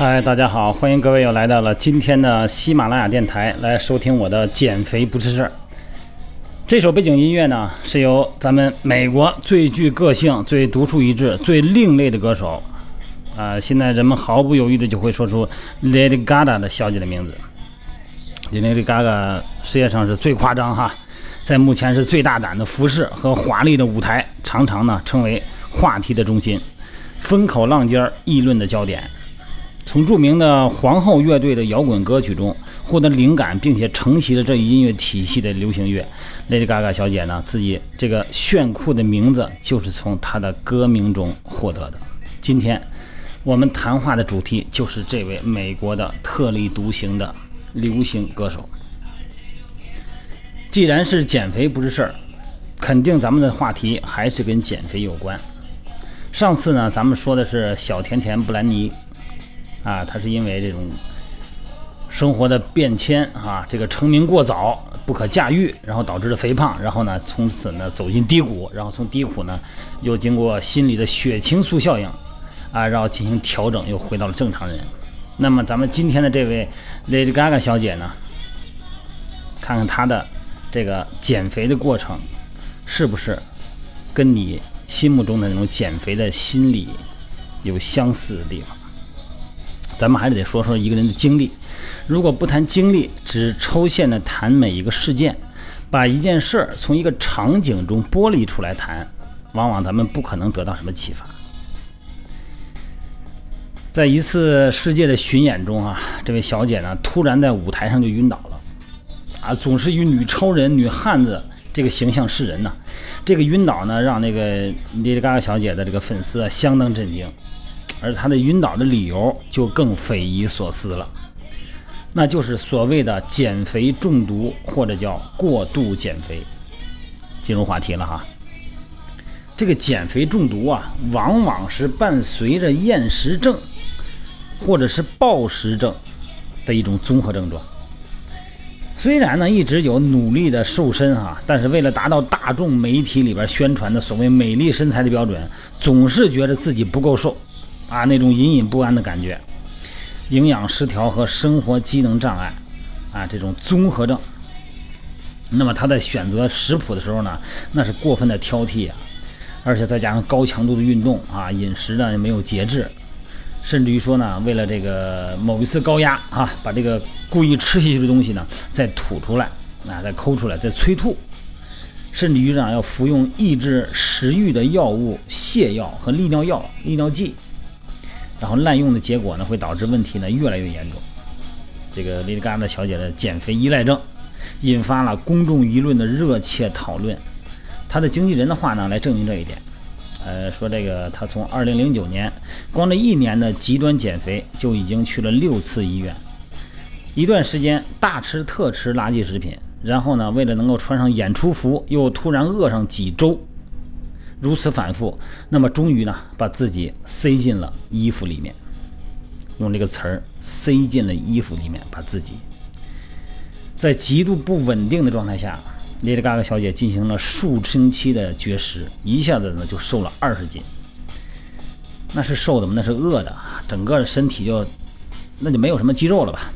嗨，大家好，欢迎各位又来到了今天的喜马拉雅电台，来收听我的减肥不是事儿。这首背景音乐呢，是由咱们美国最具个性、最独树一帜、最另类的歌手，啊、现在人们毫不犹豫的就会说出 Lady Gaga 的小姐的名字。Lady Gaga 世界上是最夸张哈，在目前是最大胆的服饰和华丽的舞台，常常呢成为话题的中心，风口浪尖儿议论的焦点。从著名的皇后乐队的摇滚歌曲中获得灵感，并且承袭了这一音乐体系的流行乐，Lady Gaga 小姐呢，自己这个炫酷的名字就是从她的歌名中获得的。今天我们谈话的主题就是这位美国的特立独行的流行歌手。既然是减肥不是事儿，肯定咱们的话题还是跟减肥有关。上次呢，咱们说的是小甜甜布兰妮。啊，他是因为这种生活的变迁啊，这个成名过早，不可驾驭，然后导致了肥胖，然后呢，从此呢走进低谷，然后从低谷呢又经过心理的血清素效应啊，然后进行调整，又回到了正常人。那么咱们今天的这位 Lady Gaga 小姐呢，看看她的这个减肥的过程，是不是跟你心目中的那种减肥的心理有相似的地方？咱们还得说说一个人的经历。如果不谈经历，只抽象的谈每一个事件，把一件事儿从一个场景中剥离出来谈，往往咱们不可能得到什么启发。在一次世界的巡演中啊，这位小姐呢突然在舞台上就晕倒了，啊，总是以女超人、女汉子这个形象示人呢。这个晕倒呢，让那个 Lady Gaga 小姐的这个粉丝啊相当震惊。而他的晕倒的理由就更匪夷所思了，那就是所谓的减肥中毒或者叫过度减肥。进入话题了哈，这个减肥中毒啊，往往是伴随着厌食症或者是暴食症的一种综合症状。虽然呢一直有努力的瘦身哈，但是为了达到大众媒体里边宣传的所谓美丽身材的标准，总是觉得自己不够瘦。啊，那种隐隐不安的感觉，营养失调和生活机能障碍，啊，这种综合症。那么他在选择食谱的时候呢，那是过分的挑剔啊，而且再加上高强度的运动啊，饮食呢也没有节制，甚至于说呢，为了这个某一次高压啊，把这个故意吃下去的东西呢再吐出来，啊，再抠出来，再催吐，甚至于呢要服用抑制食欲的药物泻药和利尿药、利尿剂。然后滥用的结果呢，会导致问题呢越来越严重。这个 Lady Gaga 小姐的减肥依赖症，引发了公众舆论的热切讨论。她的经纪人的话呢，来证明这一点。呃，说这个她从2009年光这一年的极端减肥，就已经去了六次医院，一段时间大吃特吃垃圾食品，然后呢，为了能够穿上演出服，又突然饿上几周。如此反复，那么终于呢，把自己塞进了衣服里面。用这个词儿，塞进了衣服里面，把自己在极度不稳定的状态下，Lady Gaga 小姐进行了数星期的绝食，一下子呢就瘦了二十斤。那是瘦的吗？那是饿的，整个身体就那就没有什么肌肉了吧？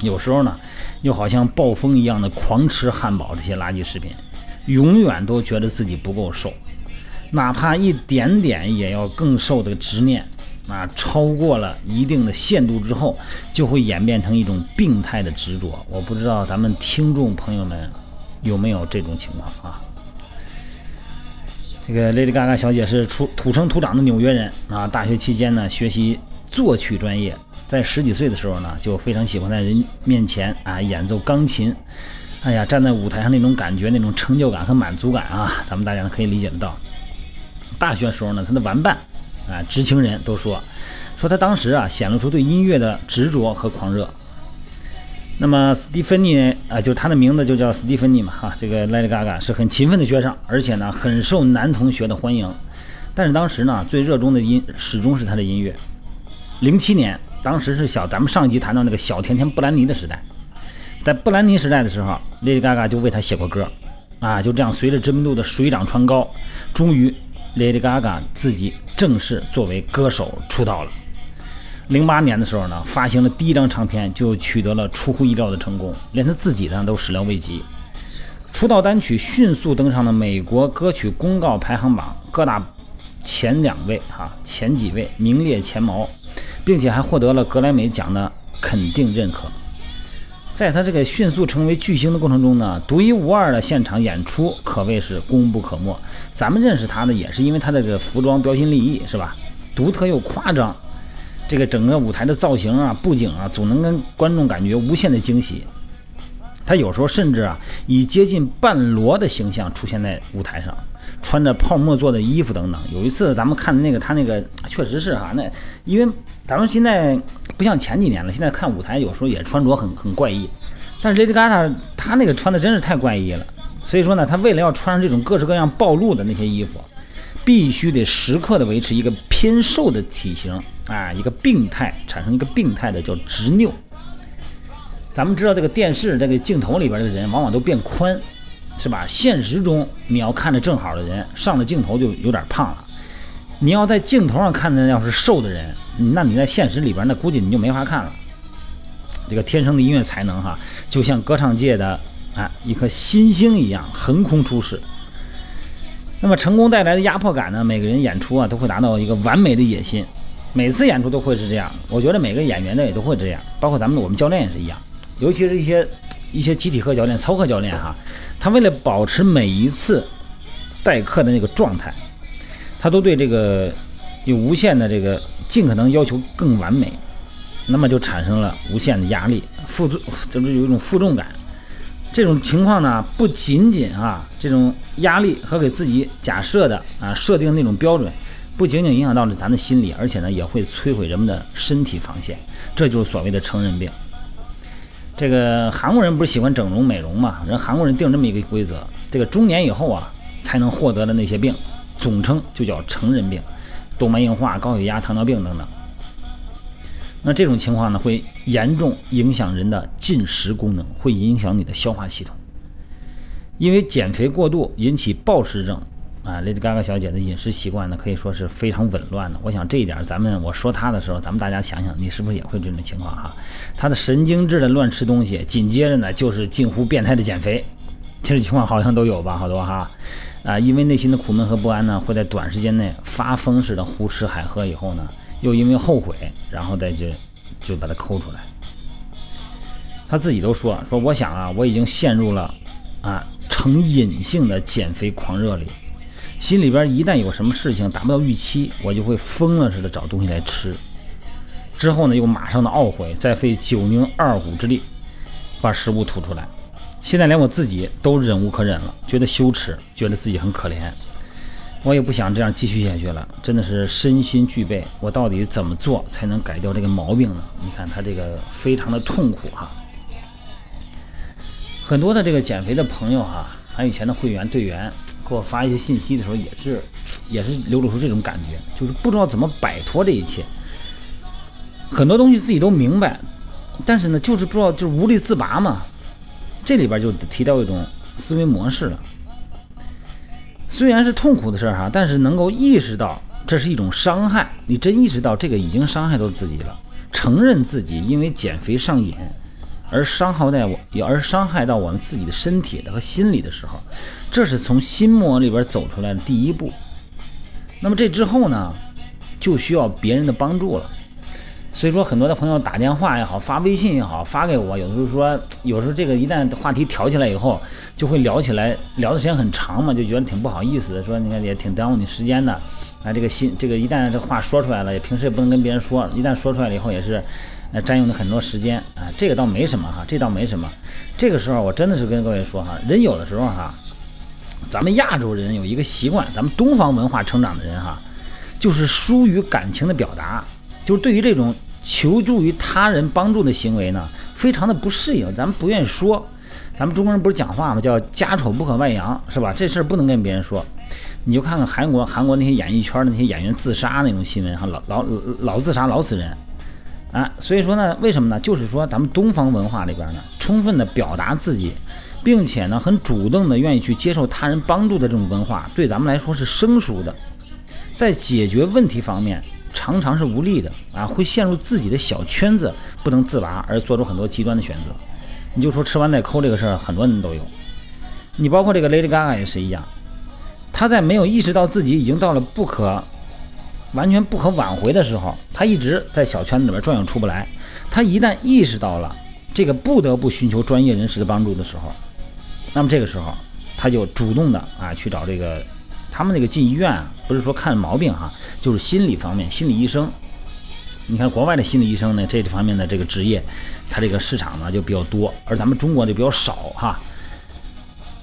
有时候呢，又好像暴风一样的狂吃汉堡这些垃圾食品。永远都觉得自己不够瘦，哪怕一点点也要更瘦的执念，啊，超过了一定的限度之后，就会演变成一种病态的执着。我不知道咱们听众朋友们有没有这种情况啊？这个 Lady Gaga 小姐是出土生土长的纽约人啊，大学期间呢学习作曲专业，在十几岁的时候呢就非常喜欢在人面前啊演奏钢琴。哎呀，站在舞台上那种感觉，那种成就感和满足感啊，咱们大家可以理解得到。大学时候呢，他的玩伴啊，知情人都说，说他当时啊显露出对音乐的执着和狂热。那么斯蒂芬妮啊，就他的名字就叫斯蒂芬妮嘛，哈，这个 Lady Gaga 是很勤奋的学生，而且呢很受男同学的欢迎。但是当时呢，最热衷的音始终是他的音乐。零七年，当时是小咱们上集谈到那个小甜甜布兰妮的时代。在布兰妮时代的时候，Lady Gaga 就为他写过歌，啊，就这样随着知名度的水涨船高，终于 Lady Gaga 自己正式作为歌手出道了。零八年的时候呢，发行了第一张唱片，就取得了出乎意料的成功，连他自己呢都始料未及。出道单曲迅速登上了美国歌曲公告排行榜各大前两位，哈，前几位名列前茅，并且还获得了格莱美奖的肯定认可。在他这个迅速成为巨星的过程中呢，独一无二的现场演出可谓是功不可没。咱们认识他呢，也是因为他这个服装标新立异，是吧？独特又夸张。这个整个舞台的造型啊、布景啊，总能跟观众感觉无限的惊喜。他有时候甚至啊，以接近半裸的形象出现在舞台上，穿着泡沫做的衣服等等。有一次咱们看那个他那个，确实是哈，那因为咱们现在不像前几年了，现在看舞台有时候也穿着很很怪异。但是 Lady Gaga 她那个穿的真是太怪异了，所以说呢，她为了要穿上这种各式各样暴露的那些衣服，必须得时刻的维持一个偏瘦的体型。啊，一个病态产生一个病态的叫执拗。咱们知道这个电视这个镜头里边的人往往都变宽，是吧？现实中你要看着正好的人上了镜头就有点胖了。你要在镜头上看的要是瘦的人，那你在现实里边那估计你就没法看了。这个天生的音乐才能哈，就像歌唱界的啊一颗新星一样横空出世。那么成功带来的压迫感呢？每个人演出啊都会达到一个完美的野心。每次演出都会是这样，我觉得每个演员呢也都会这样，包括咱们我们教练也是一样，尤其是一些一些集体课教练、操课教练哈，他为了保持每一次代课的那个状态，他都对这个有无限的这个尽可能要求更完美，那么就产生了无限的压力，负重就是有一种负重感。这种情况呢，不仅仅啊这种压力和给自己假设的啊设定那种标准。不仅仅影响到了咱的心理，而且呢，也会摧毁人们的身体防线，这就是所谓的成人病。这个韩国人不是喜欢整容美容嘛？人韩国人定这么一个规则：这个中年以后啊，才能获得的那些病，总称就叫成人病，动脉硬化、高血压、糖尿病等等。那这种情况呢，会严重影响人的进食功能，会影响你的消化系统，因为减肥过度引起暴食症。啊，Lady Gaga 小姐的饮食习惯呢，可以说是非常紊乱的。我想这一点，咱们我说她的时候，咱们大家想想，你是不是也会这种情况哈？她的神经质的乱吃东西，紧接着呢就是近乎变态的减肥，这种情况好像都有吧？好多哈，啊，因为内心的苦闷和不安呢，会在短时间内发疯似的胡吃海喝，以后呢，又因为后悔，然后再就就把它抠出来。他自己都说说，我想啊，我已经陷入了啊成瘾性的减肥狂热里。心里边一旦有什么事情达不到预期，我就会疯了似的找东西来吃。之后呢，又马上的懊悔，再费九牛二虎之力把食物吐出来。现在连我自己都忍无可忍了，觉得羞耻，觉得自己很可怜。我也不想这样继续下去了，真的是身心俱备。我到底怎么做才能改掉这个毛病呢？你看他这个非常的痛苦哈。很多的这个减肥的朋友哈，还有以前的会员队员。给我发一些信息的时候，也是，也是流露出这种感觉，就是不知道怎么摆脱这一切。很多东西自己都明白，但是呢，就是不知道，就是无力自拔嘛。这里边就提到一种思维模式了。虽然是痛苦的事儿哈，但是能够意识到这是一种伤害，你真意识到这个已经伤害到自己了，承认自己因为减肥上瘾。而伤害到我，而伤害到我们自己的身体的和心理的时候，这是从心魔里边走出来的第一步。那么这之后呢，就需要别人的帮助了。所以说，很多的朋友打电话也好，发微信也好，发给我，有的时候说，有时候这个一旦话题挑起来以后，就会聊起来，聊的时间很长嘛，就觉得挺不好意思的，说你看也挺耽误你时间的。啊，这个心，这个一旦这话说出来了，也平时也不能跟别人说，一旦说出来了以后，也是。呃，占用了很多时间啊，这个倒没什么哈，这倒没什么。这个时候我真的是跟各位说哈，人有的时候哈，咱们亚洲人有一个习惯，咱们东方文化成长的人哈，就是疏于感情的表达，就是对于这种求助于他人帮助的行为呢，非常的不适应，咱们不愿意说。咱们中国人不是讲话吗？叫家丑不可外扬，是吧？这事儿不能跟别人说。你就看看韩国，韩国那些演艺圈的那些演员自杀那种新闻哈，老老老自杀，老死人。啊，所以说呢，为什么呢？就是说咱们东方文化里边呢，充分的表达自己并且呢很主动的愿意去接受他人帮助的这种文化，对咱们来说是生疏的，在解决问题方面常常是无力的啊，会陷入自己的小圈子不能自拔，而做出很多极端的选择。你就说吃完再抠这个事儿，很多人都有。你包括这个 Lady Gaga 也是一样，她在没有意识到自己已经到了不可完全不可挽回的时候，她一直在小圈子里边转悠出不来。她一旦意识到了这个不得不寻求专业人士的帮助的时候，那么这个时候她就主动的啊去找这个他们那个进医院啊，不是说看毛病哈，就是心理方面心理医生。你看国外的心理医生呢，这方面的这个职业，他这个市场呢就比较多，而咱们中国就比较少哈。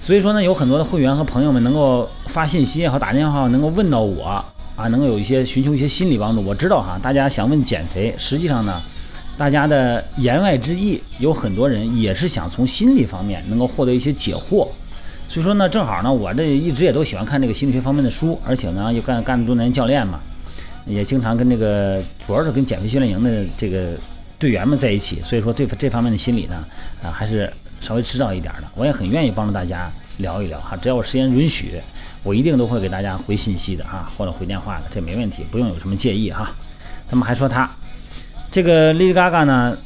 所以说呢，有很多的会员和朋友们能够发信息也好，打电话能够问到我啊，能够有一些寻求一些心理帮助。我知道哈，大家想问减肥，实际上呢，大家的言外之意有很多人也是想从心理方面能够获得一些解惑。所以说呢，正好呢，我这一直也都喜欢看这个心理学方面的书，而且呢又干干了多年教练嘛，也经常跟这个主要是跟减肥训练营的这个队员们在一起，所以说对这方面的心理呢，啊还是。稍微知道一点的，我也很愿意帮助大家聊一聊哈，只要我时间允许，我一定都会给大家回信息的哈，或者回电话的，这没问题，不用有什么介意哈。他们还说他这个 Lady Gaga 呢，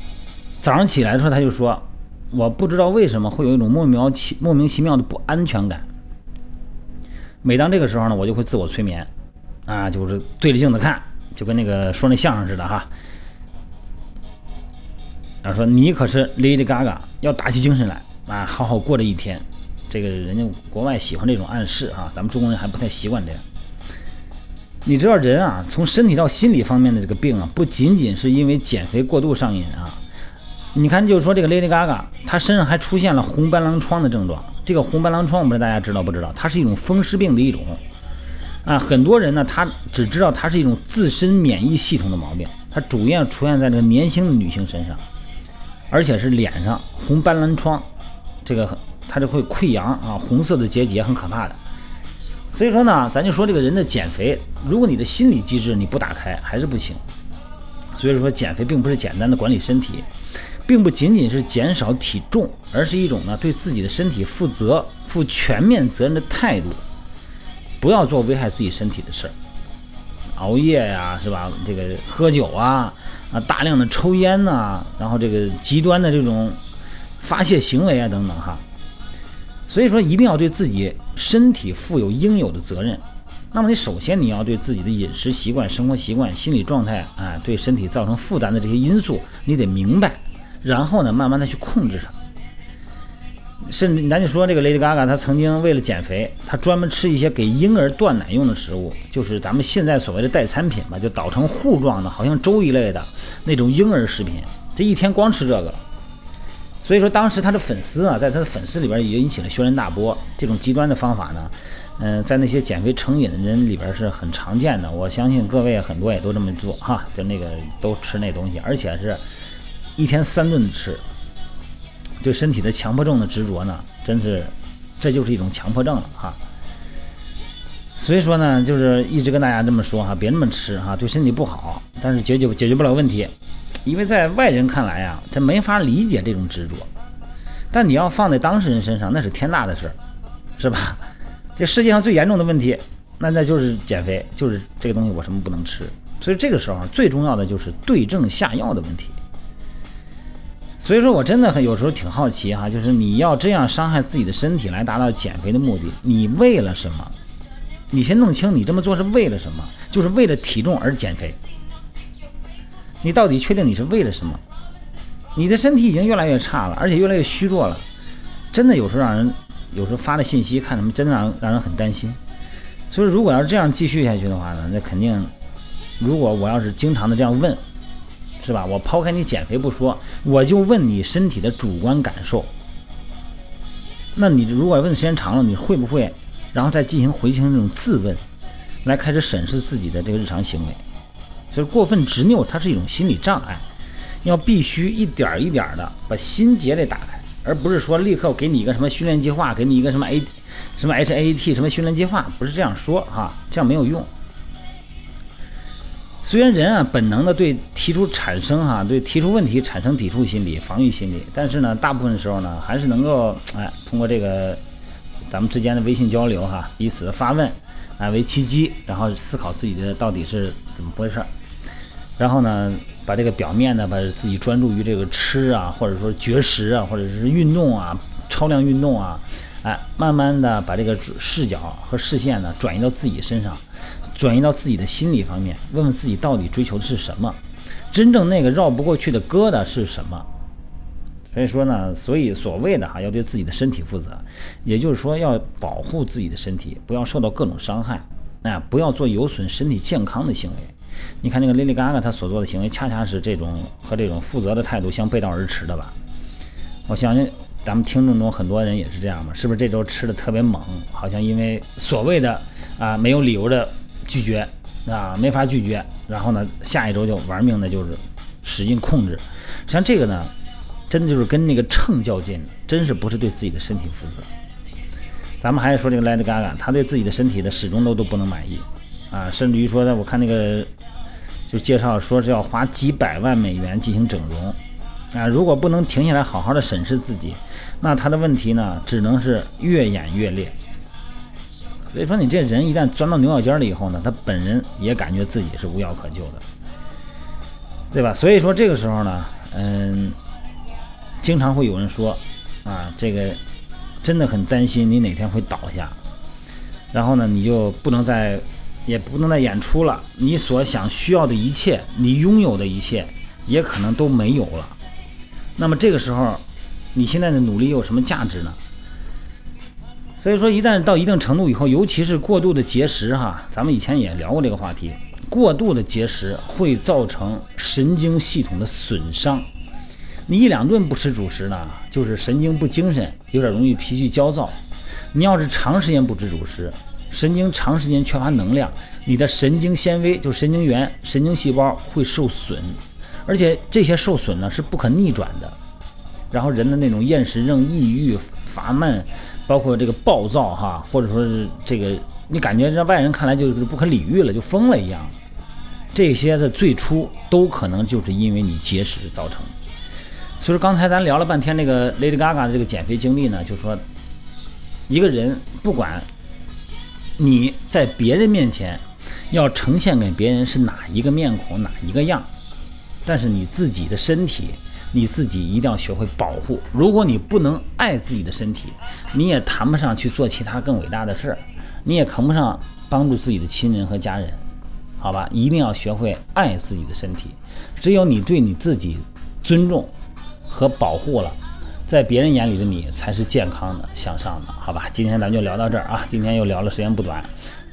早上起来的时候他就说，我不知道为什么会有一种莫名其莫名其妙的不安全感。每当这个时候呢，我就会自我催眠啊，就是对着镜子看，就跟那个说那相声似的哈。他说：“你可是 Lady Gaga，要打起精神来啊，好好过这一天。这个人家国外喜欢这种暗示啊，咱们中国人还不太习惯这样。你知道人啊，从身体到心理方面的这个病啊，不仅仅是因为减肥过度上瘾啊。你看，就是说这个 Lady Gaga，她身上还出现了红斑狼疮的症状。这个红斑狼疮，我不知道大家知道不知道？它是一种风湿病的一种啊。很多人呢，他只知道它是一种自身免疫系统的毛病，它主要出现在这个年轻的女性身上。”而且是脸上红斑狼疮，这个它就会溃疡啊，红色的结节很可怕的。所以说呢，咱就说这个人的减肥，如果你的心理机制你不打开，还是不行。所以说减肥并不是简单的管理身体，并不仅仅是减少体重，而是一种呢对自己的身体负责、负全面责任的态度。不要做危害自己身体的事儿，熬夜呀，是吧？这个喝酒啊。啊，大量的抽烟呐，然后这个极端的这种发泄行为啊，等等哈，所以说一定要对自己身体负有应有的责任。那么你首先你要对自己的饮食习惯、生活习惯、心理状态啊，对身体造成负担的这些因素，你得明白，然后呢，慢慢的去控制它。甚至咱就说这个 Lady Gaga，她曾经为了减肥，她专门吃一些给婴儿断奶用的食物，就是咱们现在所谓的代餐品吧，就捣成糊状的，好像粥一类的那种婴儿食品。这一天光吃这个，所以说当时他的粉丝啊，在他的粉丝里边也引起了轩然大波。这种极端的方法呢，嗯，在那些减肥成瘾的人里边是很常见的。我相信各位很多也都这么做哈，就那个都吃那东西，而且是一天三顿吃。对身体的强迫症的执着呢，真是，这就是一种强迫症了哈。所以说呢，就是一直跟大家这么说哈，别那么吃哈，对身体不好。但是解决解决不了问题，因为在外人看来呀，他没法理解这种执着。但你要放在当事人身上，那是天大的事儿，是吧？这世界上最严重的问题，那那就是减肥，就是这个东西我什么不能吃。所以这个时候最重要的就是对症下药的问题。所以说我真的很有时候挺好奇哈，就是你要这样伤害自己的身体来达到减肥的目的，你为了什么？你先弄清你这么做是为了什么？就是为了体重而减肥。你到底确定你是为了什么？你的身体已经越来越差了，而且越来越虚弱了，真的有时候让人有时候发的信息看他们真的让让人很担心。所以如果要是这样继续下去的话呢，那肯定，如果我要是经常的这样问。是吧？我抛开你减肥不说，我就问你身体的主观感受。那你如果问时间长了，你会不会，然后再进行回行这种自问，来开始审视自己的这个日常行为？所以过分执拗，它是一种心理障碍，要必须一点一点的把心结得打开，而不是说立刻给你一个什么训练计划，给你一个什么 A，什么 HAT 什么训练计划，不是这样说哈，这样没有用。虽然人啊本能的对提出产生哈、对提出问题产生抵触心理、防御心理，但是呢，大部分时候呢，还是能够哎通过这个咱们之间的微信交流哈、彼此的发问啊为契机，然后思考自己的到底是怎么回事儿，然后呢，把这个表面呢，把自己专注于这个吃啊，或者说绝食啊，或者是运动啊、超量运动啊，哎，慢慢的把这个视角和视线呢转移到自己身上。转移到自己的心理方面，问问自己到底追求的是什么，真正那个绕不过去的疙瘩是什么。所以说呢，所以所谓的哈，要对自己的身体负责，也就是说要保护自己的身体，不要受到各种伤害，哎，不要做有损身体健康的行为。你看那个 Lady Gaga 她所做的行为，恰恰是这种和这种负责的态度相背道而驰的吧？我相信咱们听众中很多人也是这样吧？是不是这周吃的特别猛？好像因为所谓的啊没有理由的。拒绝啊，没法拒绝。然后呢，下一周就玩命的，就是使劲控制。像这个呢，真的就是跟那个秤较劲，真是不是对自己的身体负责。咱们还是说这个 Lady Gaga，他对自己的身体的始终都都不能满意啊，甚至于说呢，我看那个就介绍说是要花几百万美元进行整容啊，如果不能停下来好好的审视自己，那他的问题呢，只能是越演越烈。所以说，你这人一旦钻到牛角尖了以后呢，他本人也感觉自己是无药可救的，对吧？所以说这个时候呢，嗯，经常会有人说，啊，这个真的很担心你哪天会倒下，然后呢，你就不能再，也不能再演出了，你所想需要的一切，你拥有的一切，也可能都没有了。那么这个时候，你现在的努力有什么价值呢？所以说，一旦到一定程度以后，尤其是过度的节食，哈，咱们以前也聊过这个话题。过度的节食会造成神经系统的损伤。你一两顿不吃主食呢，就是神经不精神，有点容易脾气焦躁。你要是长时间不吃主食，神经长时间缺乏能量，你的神经纤维就神经元、神经细胞会受损，而且这些受损呢是不可逆转的。然后人的那种厌食症、抑郁、乏闷。包括这个暴躁哈，或者说是这个，你感觉让外人看来就是不可理喻了，就疯了一样。这些的最初都可能就是因为你节食造成。所以说刚才咱聊了半天那个 Lady Gaga 的这个减肥经历呢，就说一个人不管你在别人面前要呈现给别人是哪一个面孔哪一个样，但是你自己的身体。你自己一定要学会保护。如果你不能爱自己的身体，你也谈不上去做其他更伟大的事儿，你也谈不上帮助自己的亲人和家人，好吧？一定要学会爱自己的身体。只有你对你自己尊重和保护了，在别人眼里的你才是健康的、向上的，好吧？今天咱就聊到这儿啊！今天又聊了时间不短。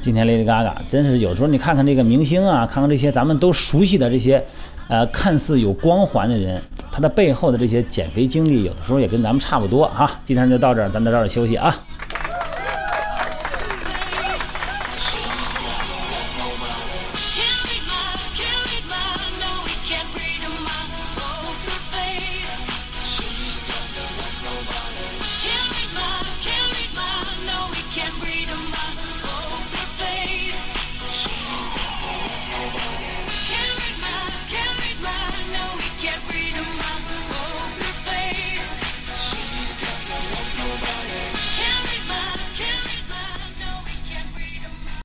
今天 Lady Gaga 真是有时候你看看这个明星啊，看看这些咱们都熟悉的这些。呃，看似有光环的人，他的背后的这些减肥经历，有的时候也跟咱们差不多哈。今天就到这儿，咱们早点休息啊。